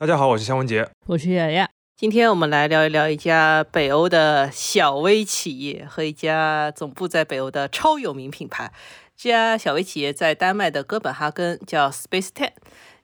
大家好，我是香文杰，我是雅雅。今天我们来聊一聊一家北欧的小微企业和一家总部在北欧的超有名品牌。这家小微企业在丹麦的哥本哈根，叫 Space Ten。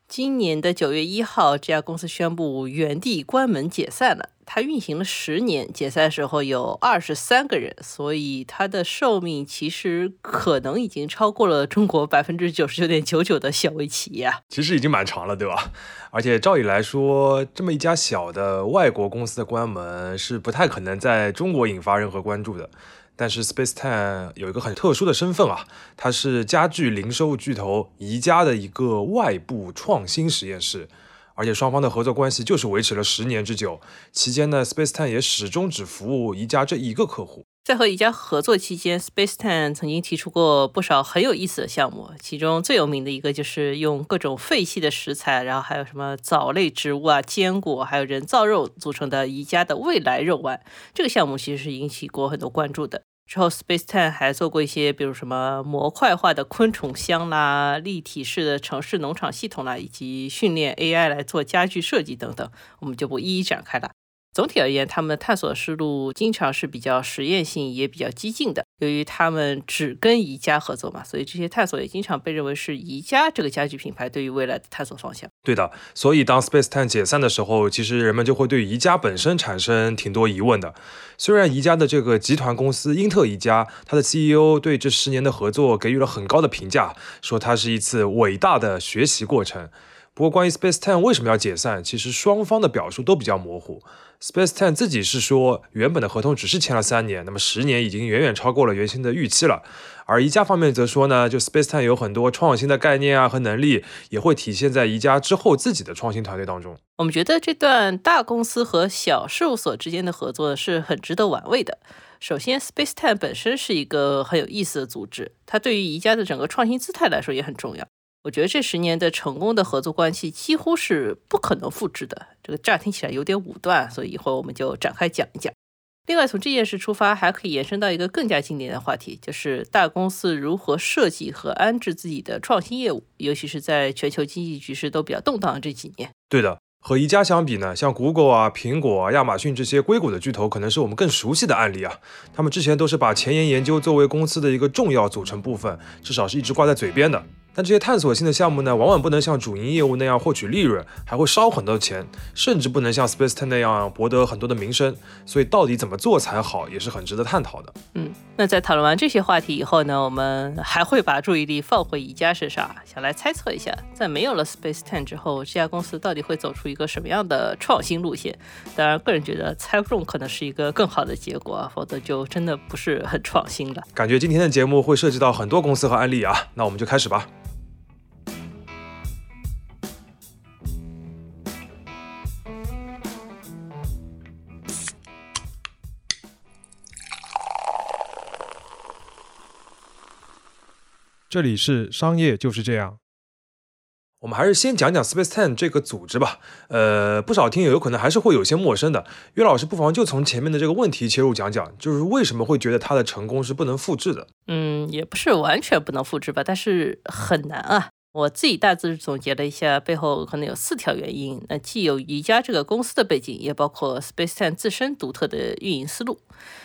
今年的九月一号，这家公司宣布原地关门解散了。它运行了十年，解散时候有二十三个人，所以它的寿命其实可能已经超过了中国 百分之九十九点九九的小微企业啊。其实已经蛮长了，对吧？而且照理来说，这么一家小的外国公司的关门是不太可能在中国引发任何关注的。但是 Space Ten 有一个很特殊的身份啊，它是家具零售巨头宜家的一个外部创新实验室，而且双方的合作关系就是维持了十年之久。期间呢，Space Ten 也始终只服务宜家这一个客户。在和宜家合作期间，Space Ten 曾经提出过不少很有意思的项目，其中最有名的一个就是用各种废弃的食材，然后还有什么藻类植物啊、坚果，还有人造肉组成的宜家的未来肉丸。这个项目其实是引起过很多关注的。之后，Space Ten 还做过一些，比如什么模块化的昆虫箱啦、立体式的城市农场系统啦，以及训练 AI 来做家具设计等等，我们就不一一展开了。总体而言，他们的探索思路经常是比较实验性，也比较激进的。由于他们只跟宜家合作嘛，所以这些探索也经常被认为是宜家这个家具品牌对于未来的探索方向。对的，所以当 Space Time 解散的时候，其实人们就会对宜家本身产生挺多疑问的。虽然宜家的这个集团公司英特宜家，它的 CEO 对这十年的合作给予了很高的评价，说它是一次伟大的学习过程。不过，关于 Space Time 为什么要解散，其实双方的表述都比较模糊。Space Time 自己是说，原本的合同只是签了三年，那么十年已经远远超过了原先的预期了。而宜家方面则说呢，就 Space Time 有很多创新的概念啊和能力，也会体现在宜家之后自己的创新团队当中。我们觉得这段大公司和小事务所之间的合作是很值得玩味的。首先，Space Time 本身是一个很有意思的组织，它对于宜家的整个创新姿态来说也很重要。我觉得这十年的成功的合作关系几乎是不可能复制的。这个乍听起来有点武断，所以一会儿我们就展开讲一讲。另外，从这件事出发，还可以延伸到一个更加经典的话题，就是大公司如何设计和安置自己的创新业务，尤其是在全球经济局势都比较动荡的这几年。对的，和宜家相比呢，像 Google 啊、苹果啊、亚马逊这些硅谷的巨头，可能是我们更熟悉的案例啊。他们之前都是把前沿研究作为公司的一个重要组成部分，至少是一直挂在嘴边的。但这些探索性的项目呢，往往不能像主营业务那样获取利润，还会烧很多钱，甚至不能像 Space Ten 那样博得很多的名声。所以到底怎么做才好，也是很值得探讨的。嗯，那在讨论完这些话题以后呢，我们还会把注意力放回宜家身上，想来猜测一下，在没有了 Space Ten 之后，这家公司到底会走出一个什么样的创新路线？当然，个人觉得猜不中可能是一个更好的结果，否则就真的不是很创新了。感觉今天的节目会涉及到很多公司和案例啊，那我们就开始吧。这里是商业就是这样。我们还是先讲讲 Space Ten 这个组织吧。呃，不少听友有可能还是会有些陌生的。岳老师不妨就从前面的这个问题切入讲讲，就是为什么会觉得它的成功是不能复制的？嗯，也不是完全不能复制吧，但是很难啊。我自己大致总结了一下，背后可能有四条原因。那既有宜家这个公司的背景，也包括 Space Ten 自身独特的运营思路。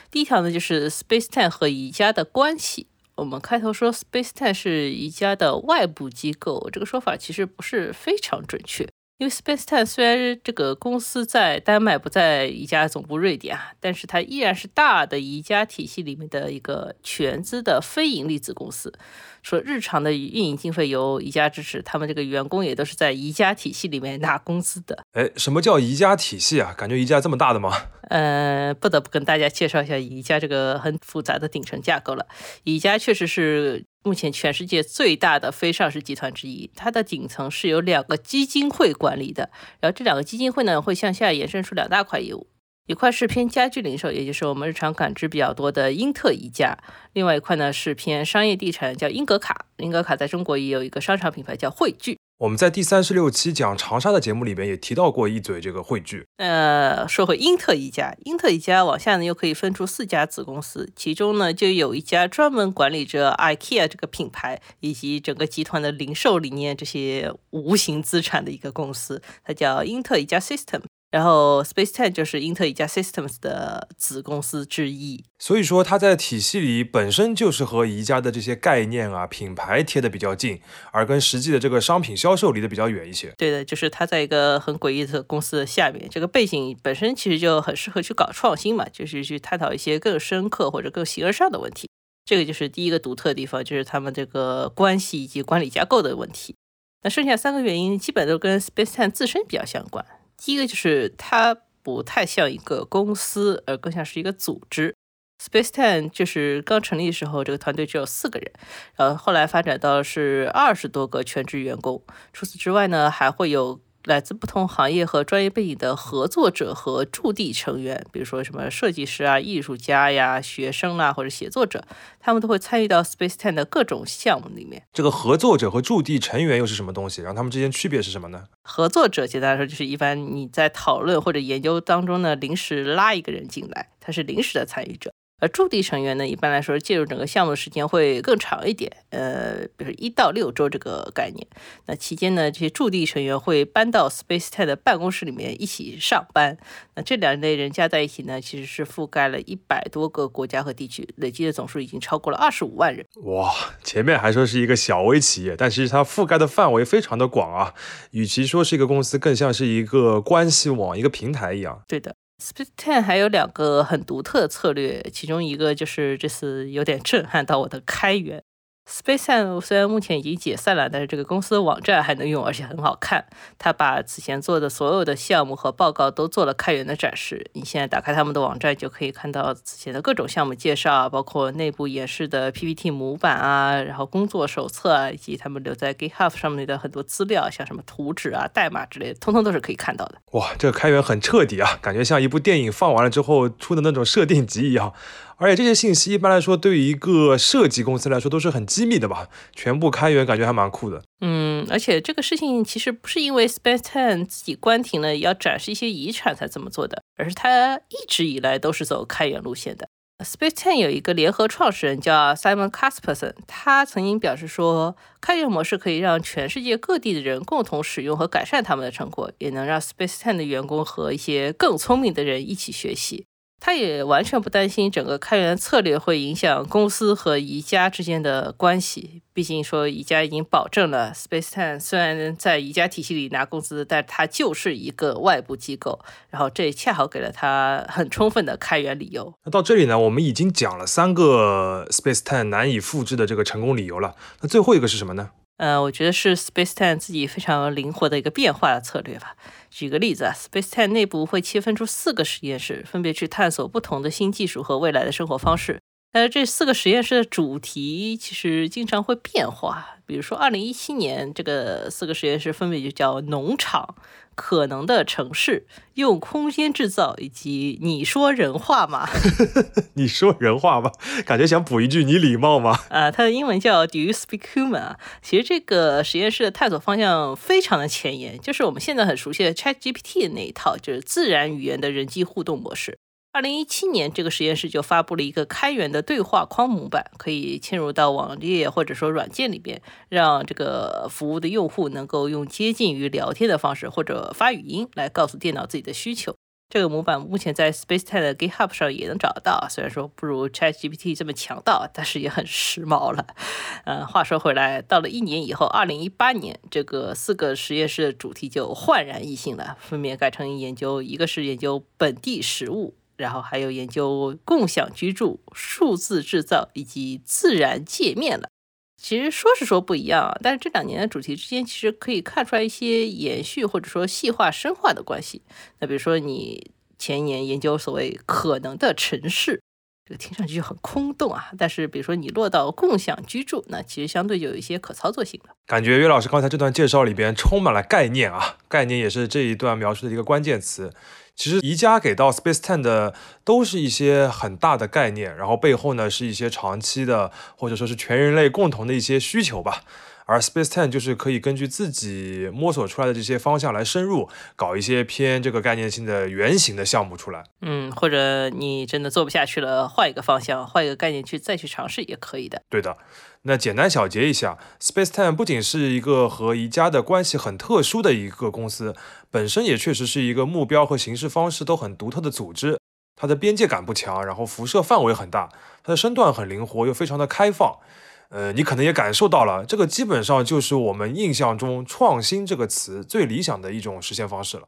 第一条呢，就是 Space Ten 和宜家的关系。我们开头说 Space Ten 是宜家的外部机构，这个说法其实不是非常准确。因为 Space Ten 虽然这个公司在丹麦，不在宜家总部瑞典啊，但是它依然是大的宜家体系里面的一个全资的非盈利子公司。说日常的运营经费由宜家支持，他们这个员工也都是在宜家体系里面拿工资的。哎，什么叫宜家体系啊？感觉宜家这么大的吗？呃，不得不跟大家介绍一下宜家这个很复杂的顶层架构了。宜家确实是目前全世界最大的非上市集团之一，它的顶层是由两个基金会管理的，然后这两个基金会呢会向下延伸出两大块业务。一块是偏家居零售，也就是我们日常感知比较多的英特宜家；另外一块呢是偏商业地产，叫英格卡。英格卡在中国也有一个商场品牌叫汇聚。我们在第三十六期讲长沙的节目里边也提到过一嘴这个汇聚。呃，说回英特宜家，英特宜家往下呢又可以分出四家子公司，其中呢就有一家专门管理着 IKEA 这个品牌以及整个集团的零售理念这些无形资产的一个公司，它叫英特宜家 System。然后，Space Ten 就是英特一家 Systems 的子公司之一，所以说它在体系里本身就是和宜家的这些概念啊、品牌贴的比较近，而跟实际的这个商品销售离得比较远一些。对的，就是它在一个很诡异的公司的下面，这个背景本身其实就很适合去搞创新嘛，就是去探讨一些更深刻或者更形而上的问题。这个就是第一个独特的地方，就是他们这个关系以及管理架构的问题。那剩下三个原因基本都跟 Space Ten 自身比较相关。第一个就是它不太像一个公司，而更像是一个组织。Space Ten 就是刚成立的时候，这个团队只有四个人，然后后来发展到是二十多个全职员工。除此之外呢，还会有。来自不同行业和专业背景的合作者和驻地成员，比如说什么设计师啊、艺术家呀、学生啊或者写作者，他们都会参与到 Space Ten 的各种项目里面。这个合作者和驻地成员又是什么东西？然后他们之间区别是什么呢？合作者简单来说就是一般你在讨论或者研究当中呢，临时拉一个人进来，他是临时的参与者。而驻地成员呢，一般来说介入整个项目的时间会更长一点，呃，比如一到六周这个概念。那期间呢，这些驻地成员会搬到 Space Ten 的办公室里面一起上班。那这两类人加在一起呢，其实是覆盖了一百多个国家和地区，累计的总数已经超过了二十五万人。哇，前面还说是一个小微企业，但其实它覆盖的范围非常的广啊。与其说是一个公司，更像是一个关系网、一个平台一样。对的。Split Ten 还有两个很独特的策略，其中一个就是这次有点震撼到我的开源。SpaceX 虽然目前已经解散了，但是这个公司的网站还能用，而且很好看。他把此前做的所有的项目和报告都做了开源的展示。你现在打开他们的网站，就可以看到此前的各种项目介绍，包括内部演示的 PPT 模板啊，然后工作手册啊，以及他们留在 GitHub 上面的很多资料，像什么图纸啊、代码之类的，通通都是可以看到的。哇，这个开源很彻底啊，感觉像一部电影放完了之后出的那种设定集一样。而且这些信息一般来说，对于一个设计公司来说都是很机密的吧？全部开源，感觉还蛮酷的。嗯，而且这个事情其实不是因为 Space Ten 自己关停了要展示一些遗产才这么做的，而是他一直以来都是走开源路线的。Space Ten 有一个联合创始人叫 Simon Kasperson，他曾经表示说，开源模式可以让全世界各地的人共同使用和改善他们的成果，也能让 Space Ten 的员工和一些更聪明的人一起学习。他也完全不担心整个开源策略会影响公司和宜家之间的关系。毕竟说宜家已经保证了，Space Ten 虽然在宜家体系里拿工资，但它就是一个外部机构。然后这也恰好给了他很充分的开源理由。那到这里呢，我们已经讲了三个 Space Ten 难以复制的这个成功理由了。那最后一个是什么呢？呃，我觉得是 Space Ten 自己非常灵活的一个变化的策略吧。举个例子啊，Space Ten 内部会切分出四个实验室，分别去探索不同的新技术和未来的生活方式。但是这四个实验室的主题其实经常会变化。比如说，二零一七年这个四个实验室分别就叫农场、可能的城市、用空间制造以及你说人话吗？你说人话吗？感觉想补一句你礼貌吗？啊，它的英文叫 Do you speak human？啊，其实这个实验室的探索方向非常的前沿，就是我们现在很熟悉的 Chat GPT 的那一套，就是自然语言的人机互动模式。二零一七年，这个实验室就发布了一个开源的对话框模板，可以嵌入到网页或者说软件里边，让这个服务的用户能够用接近于聊天的方式或者发语音来告诉电脑自己的需求。这个模板目前在 Space Ten 的 GitHub 上也能找到，虽然说不如 ChatGPT 这么强大，但是也很时髦了。嗯，话说回来，到了一年以后，二零一八年，这个四个实验室的主题就焕然一新了，分别改成研究，一个是研究本地食物。然后还有研究共享居住、数字制造以及自然界面了。其实说是说不一样啊，但是这两年的主题之间其实可以看出来一些延续或者说细化深化的关系。那比如说你前一年研究所谓可能的城市，这个听上去就很空洞啊。但是比如说你落到共享居住，那其实相对就有一些可操作性了。感觉岳老师刚才这段介绍里边充满了概念啊，概念也是这一段描述的一个关键词。其实宜家给到 Space Ten 的都是一些很大的概念，然后背后呢是一些长期的或者说是全人类共同的一些需求吧。而 Space Ten 就是可以根据自己摸索出来的这些方向来深入搞一些偏这个概念性的原型的项目出来。嗯，或者你真的做不下去了，换一个方向，换一个概念去再去尝试也可以的。对的。那简单小结一下，Space Ten 不仅是一个和宜家的关系很特殊的一个公司，本身也确实是一个目标和行事方式都很独特的组织。它的边界感不强，然后辐射范围很大，它的身段很灵活，又非常的开放。呃，你可能也感受到了，这个基本上就是我们印象中“创新”这个词最理想的一种实现方式了。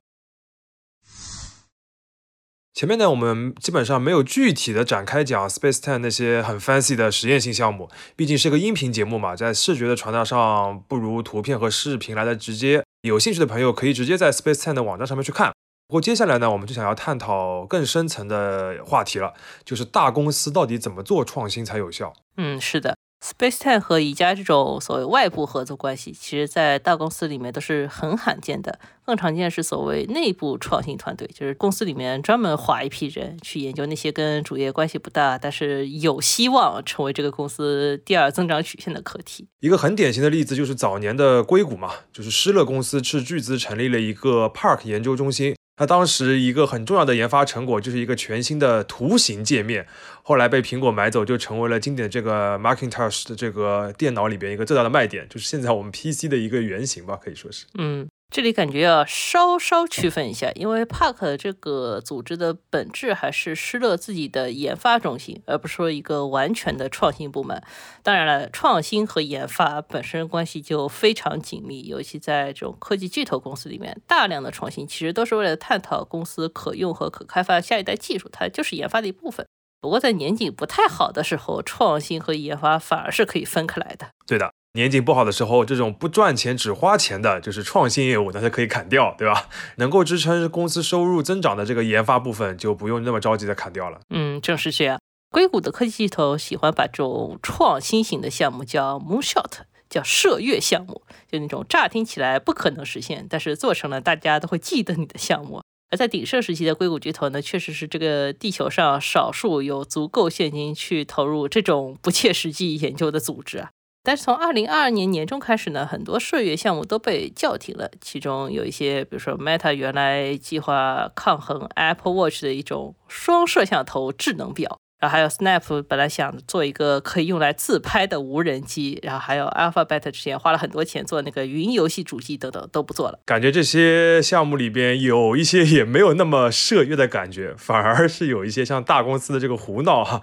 前面呢，我们基本上没有具体的展开讲 Space Ten 那些很 fancy 的实验性项目，毕竟是个音频节目嘛，在视觉的传达上不如图片和视频来的直接。有兴趣的朋友可以直接在 Space Ten 的网站上面去看。不过接下来呢，我们就想要探讨更深层的话题了，就是大公司到底怎么做创新才有效？嗯，是的。Space Ten 和宜家这种所谓外部合作关系，其实在大公司里面都是很罕见的。更常见是所谓内部创新团队，就是公司里面专门划一批人去研究那些跟主业关系不大，但是有希望成为这个公司第二增长曲线的课题。一个很典型的例子就是早年的硅谷嘛，就是施乐公司斥巨资成立了一个 Park 研究中心。它当时一个很重要的研发成果就是一个全新的图形界面，后来被苹果买走，就成为了经典这个 Macintosh 的这个电脑里边一个最大的卖点，就是现在我们 PC 的一个原型吧，可以说是。嗯。这里感觉要稍稍区分一下，因为 Park 这个组织的本质还是施乐自己的研发中心，而不是说一个完全的创新部门。当然了，创新和研发本身关系就非常紧密，尤其在这种科技巨头公司里面，大量的创新其实都是为了探讨公司可用和可开发下一代技术，它就是研发的一部分。不过在年景不太好的时候，创新和研发反而是可以分开来的。对的。年景不好的时候，这种不赚钱只花钱的，就是创新业务，那就可以砍掉，对吧？能够支撑公司收入增长的这个研发部分，就不用那么着急的砍掉了。嗯，正是这样。硅谷的科技巨头喜欢把这种创新型的项目叫 moonshot，叫射月项目，就那种乍听起来不可能实现，但是做成了大家都会记得你的项目。而在鼎盛时期的硅谷巨头呢，确实是这个地球上少数有足够现金去投入这种不切实际研究的组织啊。但是从二零二二年年中开始呢，很多射月项目都被叫停了。其中有一些，比如说 Meta 原来计划抗衡 Apple Watch 的一种双摄像头智能表，然后还有 Snap 本来想做一个可以用来自拍的无人机，然后还有 Alphabet 之前花了很多钱做那个云游戏主机等等都不做了。感觉这些项目里边有一些也没有那么涉月的感觉，反而是有一些像大公司的这个胡闹哈。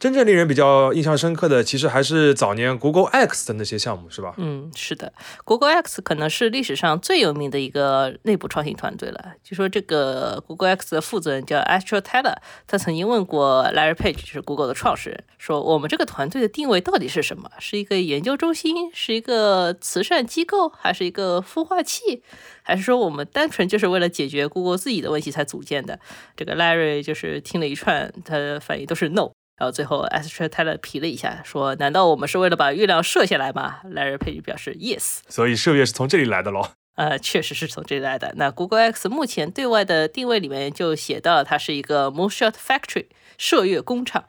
真正令人比较印象深刻的，其实还是早年 Google X 的那些项目，是吧？嗯，是的，Google X 可能是历史上最有名的一个内部创新团队了。据说这个 Google X 的负责人叫 Astro Teller，他曾经问过 Larry Page，就是 Google 的创始人，说我们这个团队的定位到底是什么？是一个研究中心，是一个慈善机构，还是一个孵化器，还是说我们单纯就是为了解决 Google 自己的问题才组建的？这个 Larry 就是听了一串，他的反应都是 No。然后最后 a s t r a Teller 皮了一下，说：“难道我们是为了把月亮射下来吗？”Larry Page 表示：“Yes。”所以射月是从这里来的喽。呃，确实是从这里来的。那 Google X 目前对外的定位里面就写到了，它是一个 Moonshot Factory 射月工厂，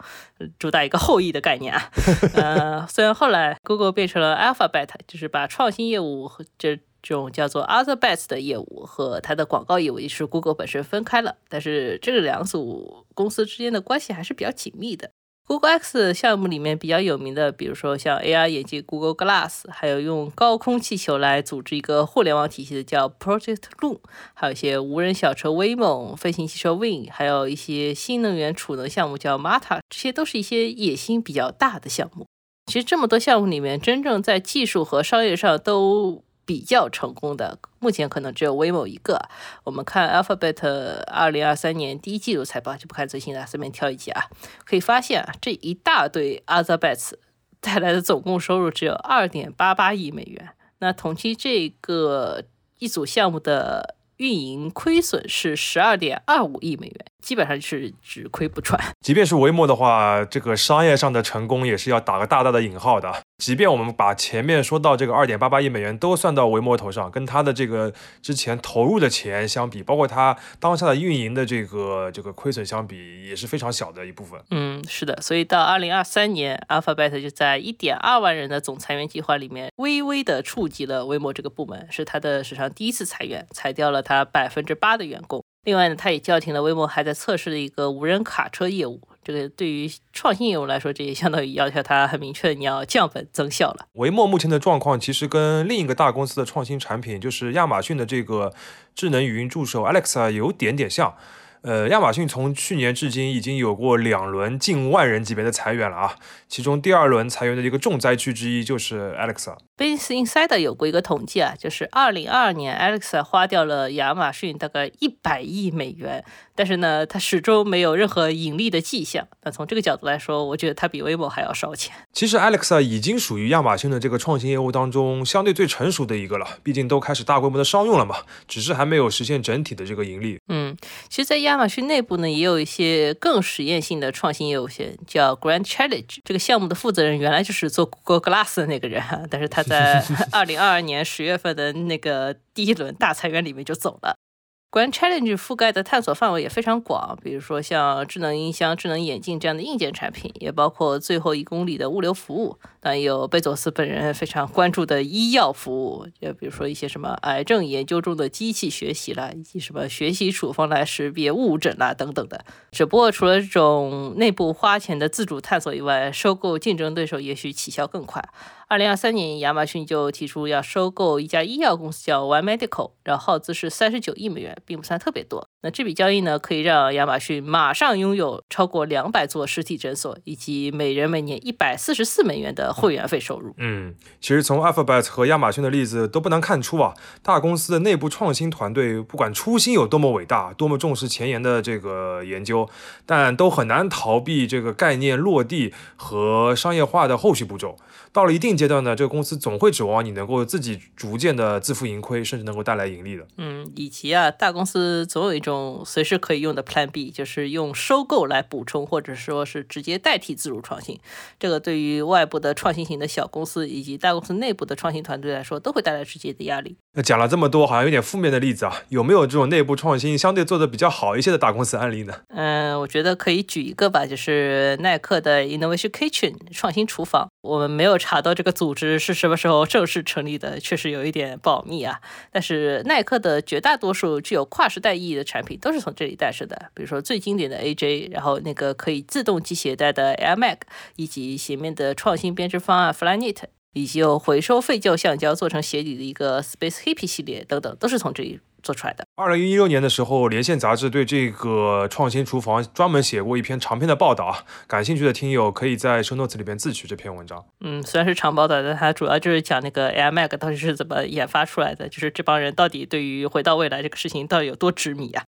主打一个后羿的概念啊。呃，虽然后来 Google 变成了 Alphabet，就是把创新业务和这。这种叫做 Other Bets 的业务和它的广告业务也是 Google 本身分开了，但是这两组公司之间的关系还是比较紧密的。Google X 项目里面比较有名的，比如说像 AR 眼镜 Google Glass，还有用高空气球来组织一个互联网体系的叫 Project Loon，还有一些无人小车 Waymo、飞行汽车 Wing，还有一些新能源储能项目叫 Mata，这些都是一些野心比较大的项目。其实这么多项目里面，真正在技术和商业上都比较成功的，目前可能只有 Waymo 一个。我们看 Alphabet 二零二三年第一季度财报，就不看最新的，随便挑一集啊，可以发现啊，这一大堆 Other Bets 带来的总共收入只有二点八八亿美元。那同期这个一组项目的运营亏损是十二点二五亿美元，基本上是只亏不赚。即便是维莫的话，这个商业上的成功也是要打个大大的引号的。即便我们把前面说到这个二点八八亿美元都算到维摩头上，跟他的这个之前投入的钱相比，包括他当下的运营的这个这个亏损相比，也是非常小的一部分。嗯，是的，所以到二零二三年，Alphabet 就在一点二万人的总裁员计划里面，微微的触及了维摩这个部门，是它的史上第一次裁员，裁掉了它百分之八的员工。另外呢，它也叫停了微摩还在测试的一个无人卡车业务。这个对于创新业务来说，这也相当于要求它很明确，你要降本增效了。维默目前的状况其实跟另一个大公司的创新产品，就是亚马逊的这个智能语音助手 Alexa 有点点像。呃，亚马逊从去年至今已经有过两轮近万人级别的裁员了啊，其中第二轮裁员的一个重灾区之一就是 Alexa。Business Insider 有过一个统计啊，就是二零二二年 Alexa 花掉了亚马逊大概一百亿美元。但是呢，它始终没有任何盈利的迹象。那从这个角度来说，我觉得它比 Waymo 还要烧钱。其实 Alexa 已经属于亚马逊的这个创新业务当中相对最成熟的一个了，毕竟都开始大规模的商用了嘛，只是还没有实现整体的这个盈利。嗯，其实，在亚马逊内部呢，也有一些更实验性的创新业务线，叫 Grand Challenge。这个项目的负责人原来就是做 Google Glass 的那个人，但是他在 二零二二年十月份的那个第一轮大裁员里面就走了。关于 Challenge 覆盖的探索范围也非常广，比如说像智能音箱、智能眼镜这样的硬件产品，也包括最后一公里的物流服务。当然有贝佐斯本人非常关注的医药服务，就比如说一些什么癌症研究中的机器学习啦，以及什么学习处方来识别误诊啦等等的。只不过除了这种内部花钱的自主探索以外，收购竞争对手也许起效更快。二零二三年，亚马逊就提出要收购一家医药公司，叫 One Medical，然后耗资是三十九亿美元，并不算特别多。那这笔交易呢，可以让亚马逊马上拥有超过两百座实体诊所，以及每人每年一百四十四美元的会员费收入。嗯，其实从 Alphabet 和亚马逊的例子都不难看出啊，大公司的内部创新团队不管初心有多么伟大，多么重视前沿的这个研究，但都很难逃避这个概念落地和商业化的后续步骤。到了一定阶段呢，这个公司总会指望你能够自己逐渐的自负盈亏，甚至能够带来盈利的。嗯，以及啊，大公司总有一种随时可以用的 Plan B，就是用收购来补充，或者说是直接代替自主创新。这个对于外部的创新型的小公司以及大公司内部的创新团队来说，都会带来直接的压力。那讲了这么多，好像有点负面的例子啊，有没有这种内部创新相对做的比较好一些的大公司案例呢？嗯，我觉得可以举一个吧，就是耐克的 Innovation Kitchen 创新厨房。我们没有查到这个组织是什么时候正式成立的，确实有一点保密啊。但是耐克的绝大多数具有跨时代意义的产品都是从这里诞生的，比如说最经典的 AJ，然后那个可以自动系鞋带的 Air Max，以及鞋面的创新编织方案 Flyknit。以及有回收废旧橡胶做成鞋底的一个 Space Hippie 系列等等，都是从这里做出来的。二零一六年的时候，连线杂志对这个创新厨房专门写过一篇长篇的报道啊，感兴趣的听友可以在 Show Notes 里边自取这篇文章。嗯，虽然是长报道，但它主要就是讲那个 Air Mag 到底是怎么研发出来的，就是这帮人到底对于回到未来这个事情到底有多执迷啊。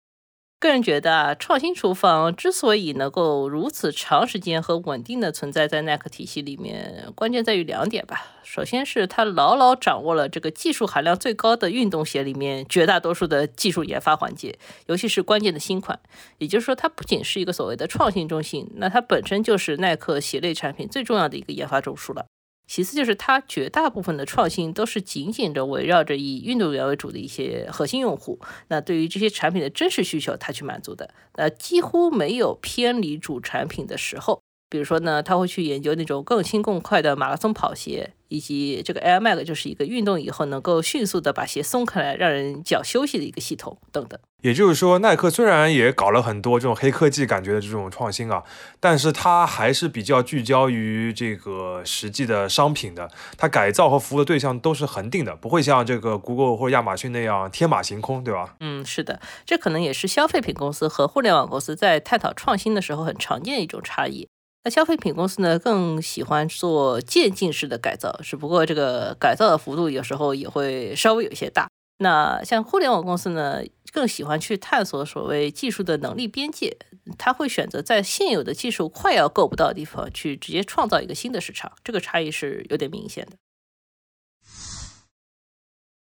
个人觉得啊，创新厨房之所以能够如此长时间和稳定的存在在耐克体系里面，关键在于两点吧。首先是它牢牢掌握了这个技术含量最高的运动鞋里面绝大多数的技术研发环节，尤其是关键的新款。也就是说，它不仅是一个所谓的创新中心，那它本身就是耐克鞋类产品最重要的一个研发中枢了。其次就是它绝大部分的创新都是紧紧的围绕着以运动员为主的一些核心用户，那对于这些产品的真实需求，它去满足的，那几乎没有偏离主产品的时候。比如说呢，他会去研究那种更轻更快的马拉松跑鞋。以及这个 Air Mag 就是一个运动以后能够迅速的把鞋松开来，让人脚休息的一个系统等等。也就是说，耐克虽然也搞了很多这种黑科技感觉的这种创新啊，但是它还是比较聚焦于这个实际的商品的。它改造和服务的对象都是恒定的，不会像这个 Google 或者亚马逊那样天马行空，对吧？嗯，是的，这可能也是消费品公司和互联网公司在探讨创新的时候很常见的一种差异。那消费品公司呢，更喜欢做渐进式的改造，只不过这个改造的幅度有时候也会稍微有些大。那像互联网公司呢，更喜欢去探索所谓技术的能力边界，他会选择在现有的技术快要够不到的地方去直接创造一个新的市场，这个差异是有点明显的。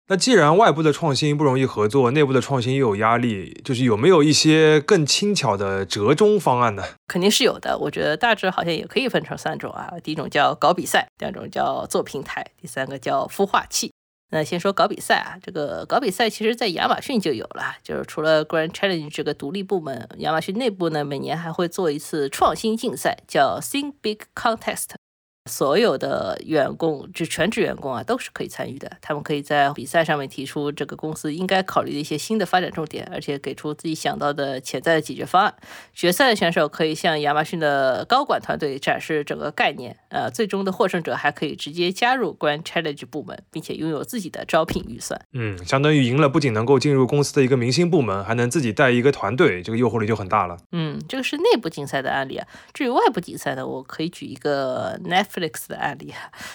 那既然外部的创新不容易合作，内部的创新又有压力，就是有没有一些更轻巧的折中方案呢？肯定是有的。我觉得大致好像也可以分成三种啊。第一种叫搞比赛，第二种叫做平台，第三个叫孵化器。那先说搞比赛啊，这个搞比赛其实在亚马逊就有了，就是除了 Grand Challenge 这个独立部门，亚马逊内部呢每年还会做一次创新竞赛，叫 Think Big Contest。所有的员工，就全职员工啊，都是可以参与的。他们可以在比赛上面提出这个公司应该考虑的一些新的发展重点，而且给出自己想到的潜在的解决方案。决赛的选手可以向亚马逊的高管团队展示整个概念。呃，最终的获胜者还可以直接加入 Grand Challenge 部门，并且拥有自己的招聘预算。嗯，相当于赢了，不仅能够进入公司的一个明星部门，还能自己带一个团队，这个诱惑力就很大了。嗯，这个是内部竞赛的案例啊。至于外部竞赛呢，我可以举一个 Netflix。Netflix 的案例，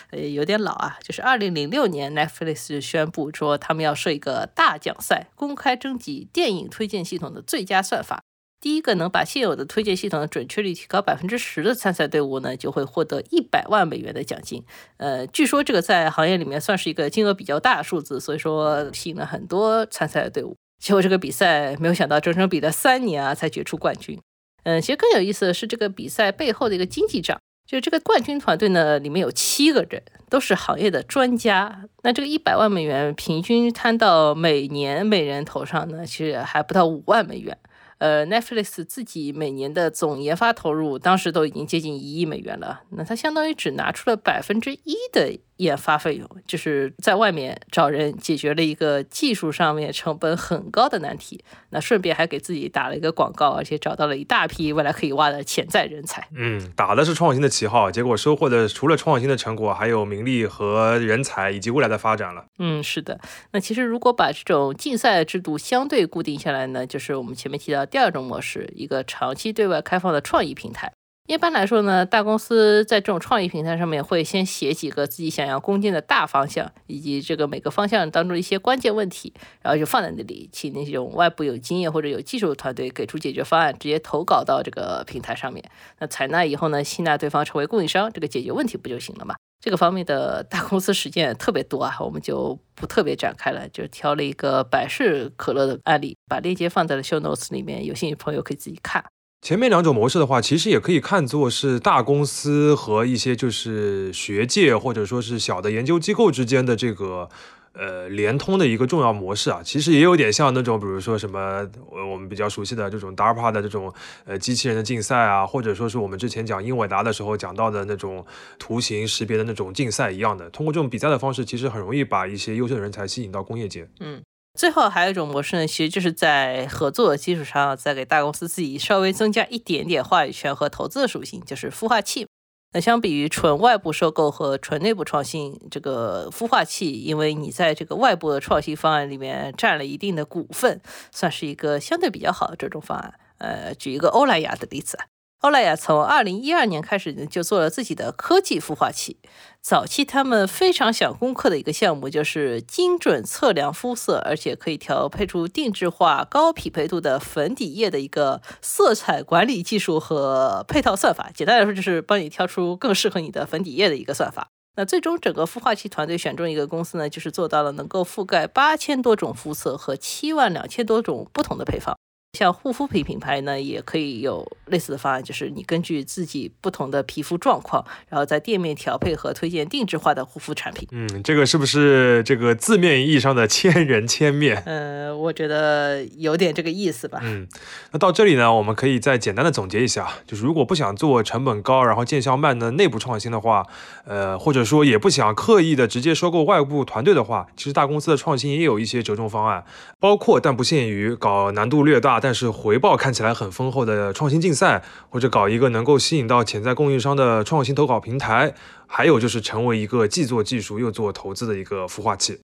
呃，有点老啊，就是二零零六年，Netflix 宣布说他们要设一个大奖赛，公开征集电影推荐系统的最佳算法。第一个能把现有的推荐系统的准确率提高百分之十的参赛队伍呢，就会获得一百万美元的奖金。呃，据说这个在行业里面算是一个金额比较大的数字，所以说吸引了很多参赛的队伍。结果这个比赛没有想到整整比了三年啊，才决出冠军。嗯，其实更有意思的是这个比赛背后的一个经济账。就这个冠军团队呢，里面有七个人，都是行业的专家。那这个一百万美元平均摊到每年每人头上呢，其实还不到五万美元。呃，Netflix 自己每年的总研发投入，当时都已经接近一亿美元了。那它相当于只拿出了百分之一的研发费用，就是在外面找人解决了一个技术上面成本很高的难题。那顺便还给自己打了一个广告，而且找到了一大批未来可以挖的潜在人才。嗯，打的是创新的旗号，结果收获的除了创新的成果，还有名利和人才以及未来的发展了。嗯，是的。那其实如果把这种竞赛制度相对固定下来呢，就是我们前面提到。第二种模式，一个长期对外开放的创意平台。一般来说呢，大公司在这种创意平台上面会先写几个自己想要攻坚的大方向，以及这个每个方向当中一些关键问题，然后就放在那里，请那种外部有经验或者有技术的团队给出解决方案，直接投稿到这个平台上面。那采纳以后呢，吸纳对方成为供应商，这个解决问题不就行了吗？这个方面的大公司实践特别多啊，我们就不特别展开了，就挑了一个百事可乐的案例，把链接放在了 show notes 里面，有兴趣朋友可以自己看。前面两种模式的话，其实也可以看作是大公司和一些就是学界或者说是小的研究机构之间的这个。呃，联通的一个重要模式啊，其实也有点像那种，比如说什么，我们比较熟悉的这种 DARPA 的这种呃机器人的竞赛啊，或者说是我们之前讲英伟达的时候讲到的那种图形识别的那种竞赛一样的。通过这种比赛的方式，其实很容易把一些优秀的人才吸引到工业界。嗯，最后还有一种模式呢，其实就是在合作的基础上，再给大公司自己稍微增加一点点话语权和投资的属性，就是孵化器。那相比于纯外部收购和纯内部创新，这个孵化器，因为你在这个外部的创新方案里面占了一定的股份，算是一个相对比较好的这种方案。呃，举一个欧莱雅的例子。欧莱雅从二零一二年开始呢，就做了自己的科技孵化器。早期他们非常想攻克的一个项目，就是精准测量肤色，而且可以调配出定制化、高匹配度的粉底液的一个色彩管理技术和配套算法。简单来说，就是帮你挑出更适合你的粉底液的一个算法。那最终整个孵化器团队选中一个公司呢，就是做到了能够覆盖八千多种肤色和七万两千多种不同的配方。像护肤品品牌呢，也可以有类似的方案，就是你根据自己不同的皮肤状况，然后在店面调配和推荐定制化的护肤产品。嗯，这个是不是这个字面意义上的千人千面？呃，我觉得有点这个意思吧。嗯，那到这里呢，我们可以再简单的总结一下，就是如果不想做成本高，然后见效慢的内部创新的话，呃，或者说也不想刻意的直接收购外部团队的话，其实大公司的创新也有一些折中方案，包括但不限于搞难度略大。但是回报看起来很丰厚的创新竞赛，或者搞一个能够吸引到潜在供应商的创新投稿平台，还有就是成为一个既做技术又做投资的一个孵化器。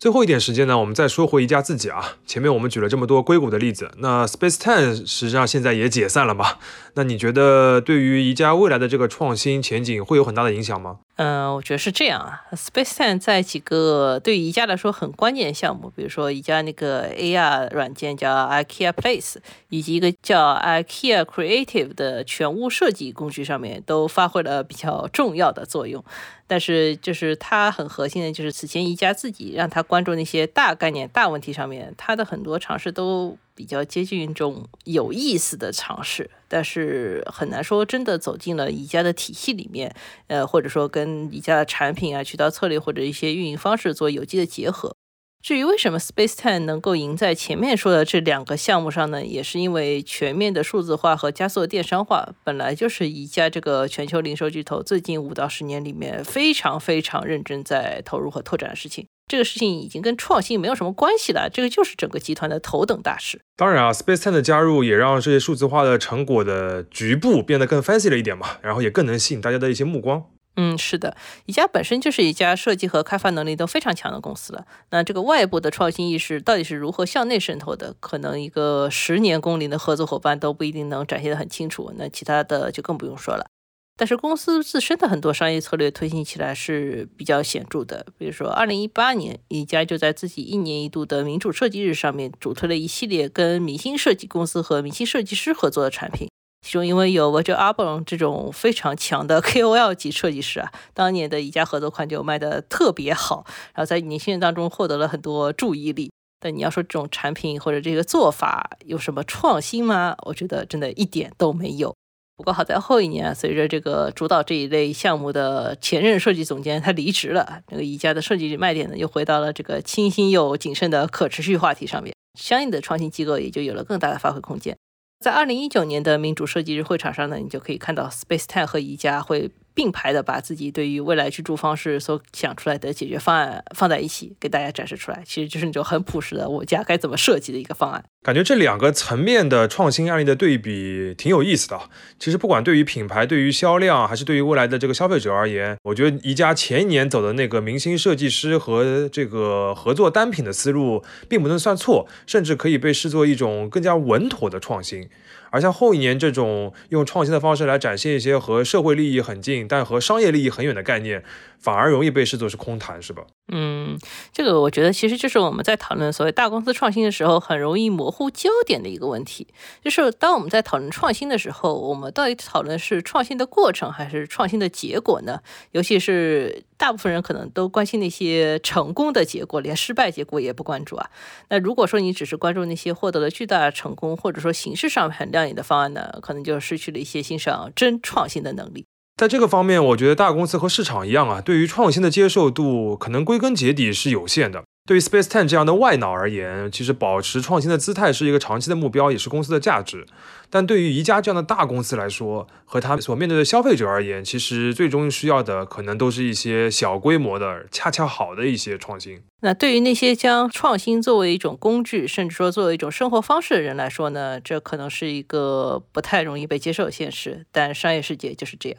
最后一点时间呢，我们再说回一家自己啊。前面我们举了这么多硅谷的例子，那 Space Ten 实际上现在也解散了嘛？那你觉得对于宜家未来的这个创新前景会有很大的影响吗？嗯，我觉得是这样啊。SpaceTime 在几个对宜家来说很关键的项目，比如说宜家那个 AR 软件叫 IKEA Place，以及一个叫 IKEA Creative 的全屋设计工具上面，都发挥了比较重要的作用。但是，就是它很核心的，就是此前宜家自己让他关注那些大概念、大问题上面，它的很多尝试都比较接近一种有意思的尝试，但是很难说真的走进了宜家的体系里面，呃，或者说跟宜家的产品啊、渠道策略或者一些运营方式做有机的结合。至于为什么 SpaceTime 能够赢在前面说的这两个项目上呢？也是因为全面的数字化和加速的电商化，本来就是宜家这个全球零售巨头最近五到十年里面非常非常认真在投入和拓展的事情。这个事情已经跟创新没有什么关系了，这个就是整个集团的头等大事。当然啊，Space Ten 的加入也让这些数字化的成果的局部变得更 fancy 了一点嘛，然后也更能吸引大家的一些目光。嗯，是的，宜家本身就是一家设计和开发能力都非常强的公司了。那这个外部的创新意识到底是如何向内渗透的？可能一个十年工龄的合作伙伴都不一定能展现得很清楚。那其他的就更不用说了。但是公司自身的很多商业策略推行起来是比较显著的。比如说，二零一八年，宜家就在自己一年一度的民主设计日上面主推了一系列跟明星设计公司和明星设计师合作的产品。其中因为有 Virgil Abloh 这种非常强的 KOL 级设计师啊，当年的宜家合作款就卖的特别好，然后在年轻人当中获得了很多注意力。但你要说这种产品或者这个做法有什么创新吗？我觉得真的一点都没有。不过好在后一年，随着这个主导这一类项目的前任设计总监他离职了，那个宜家的设计卖点呢又回到了这个清新又谨慎的可持续话题上面，相应的创新机构也就有了更大的发挥空间。在二零一九年的民主设计日会场上呢，你就可以看到 SpaceTime 和宜家会。并排的把自己对于未来居住方式所想出来的解决方案放在一起，给大家展示出来，其实就是那种很朴实的我家该怎么设计的一个方案。感觉这两个层面的创新案例的对比挺有意思的。其实不管对于品牌、对于销量，还是对于未来的这个消费者而言，我觉得宜家前一年走的那个明星设计师和这个合作单品的思路，并不能算错，甚至可以被视作一种更加稳妥的创新。而像后一年这种用创新的方式来展现一些和社会利益很近。但和商业利益很远的概念，反而容易被视作是空谈，是吧？嗯，这个我觉得其实就是我们在讨论所谓大公司创新的时候，很容易模糊焦点的一个问题。就是当我们在讨论创新的时候，我们到底讨论是创新的过程还是创新的结果呢？尤其是大部分人可能都关心那些成功的结果，连失败结果也不关注啊。那如果说你只是关注那些获得了巨大成功，或者说形式上很亮眼的方案呢，可能就失去了一些欣赏真创新的能力。在这个方面，我觉得大公司和市场一样啊，对于创新的接受度可能归根结底是有限的。对于 SpaceTime 这样的外脑而言，其实保持创新的姿态是一个长期的目标，也是公司的价值。但对于宜家这样的大公司来说，和他所面对的消费者而言，其实最终需要的可能都是一些小规模的、恰恰好的一些创新。那对于那些将创新作为一种工具，甚至说作为一种生活方式的人来说呢，这可能是一个不太容易被接受的现实。但商业世界就是这样。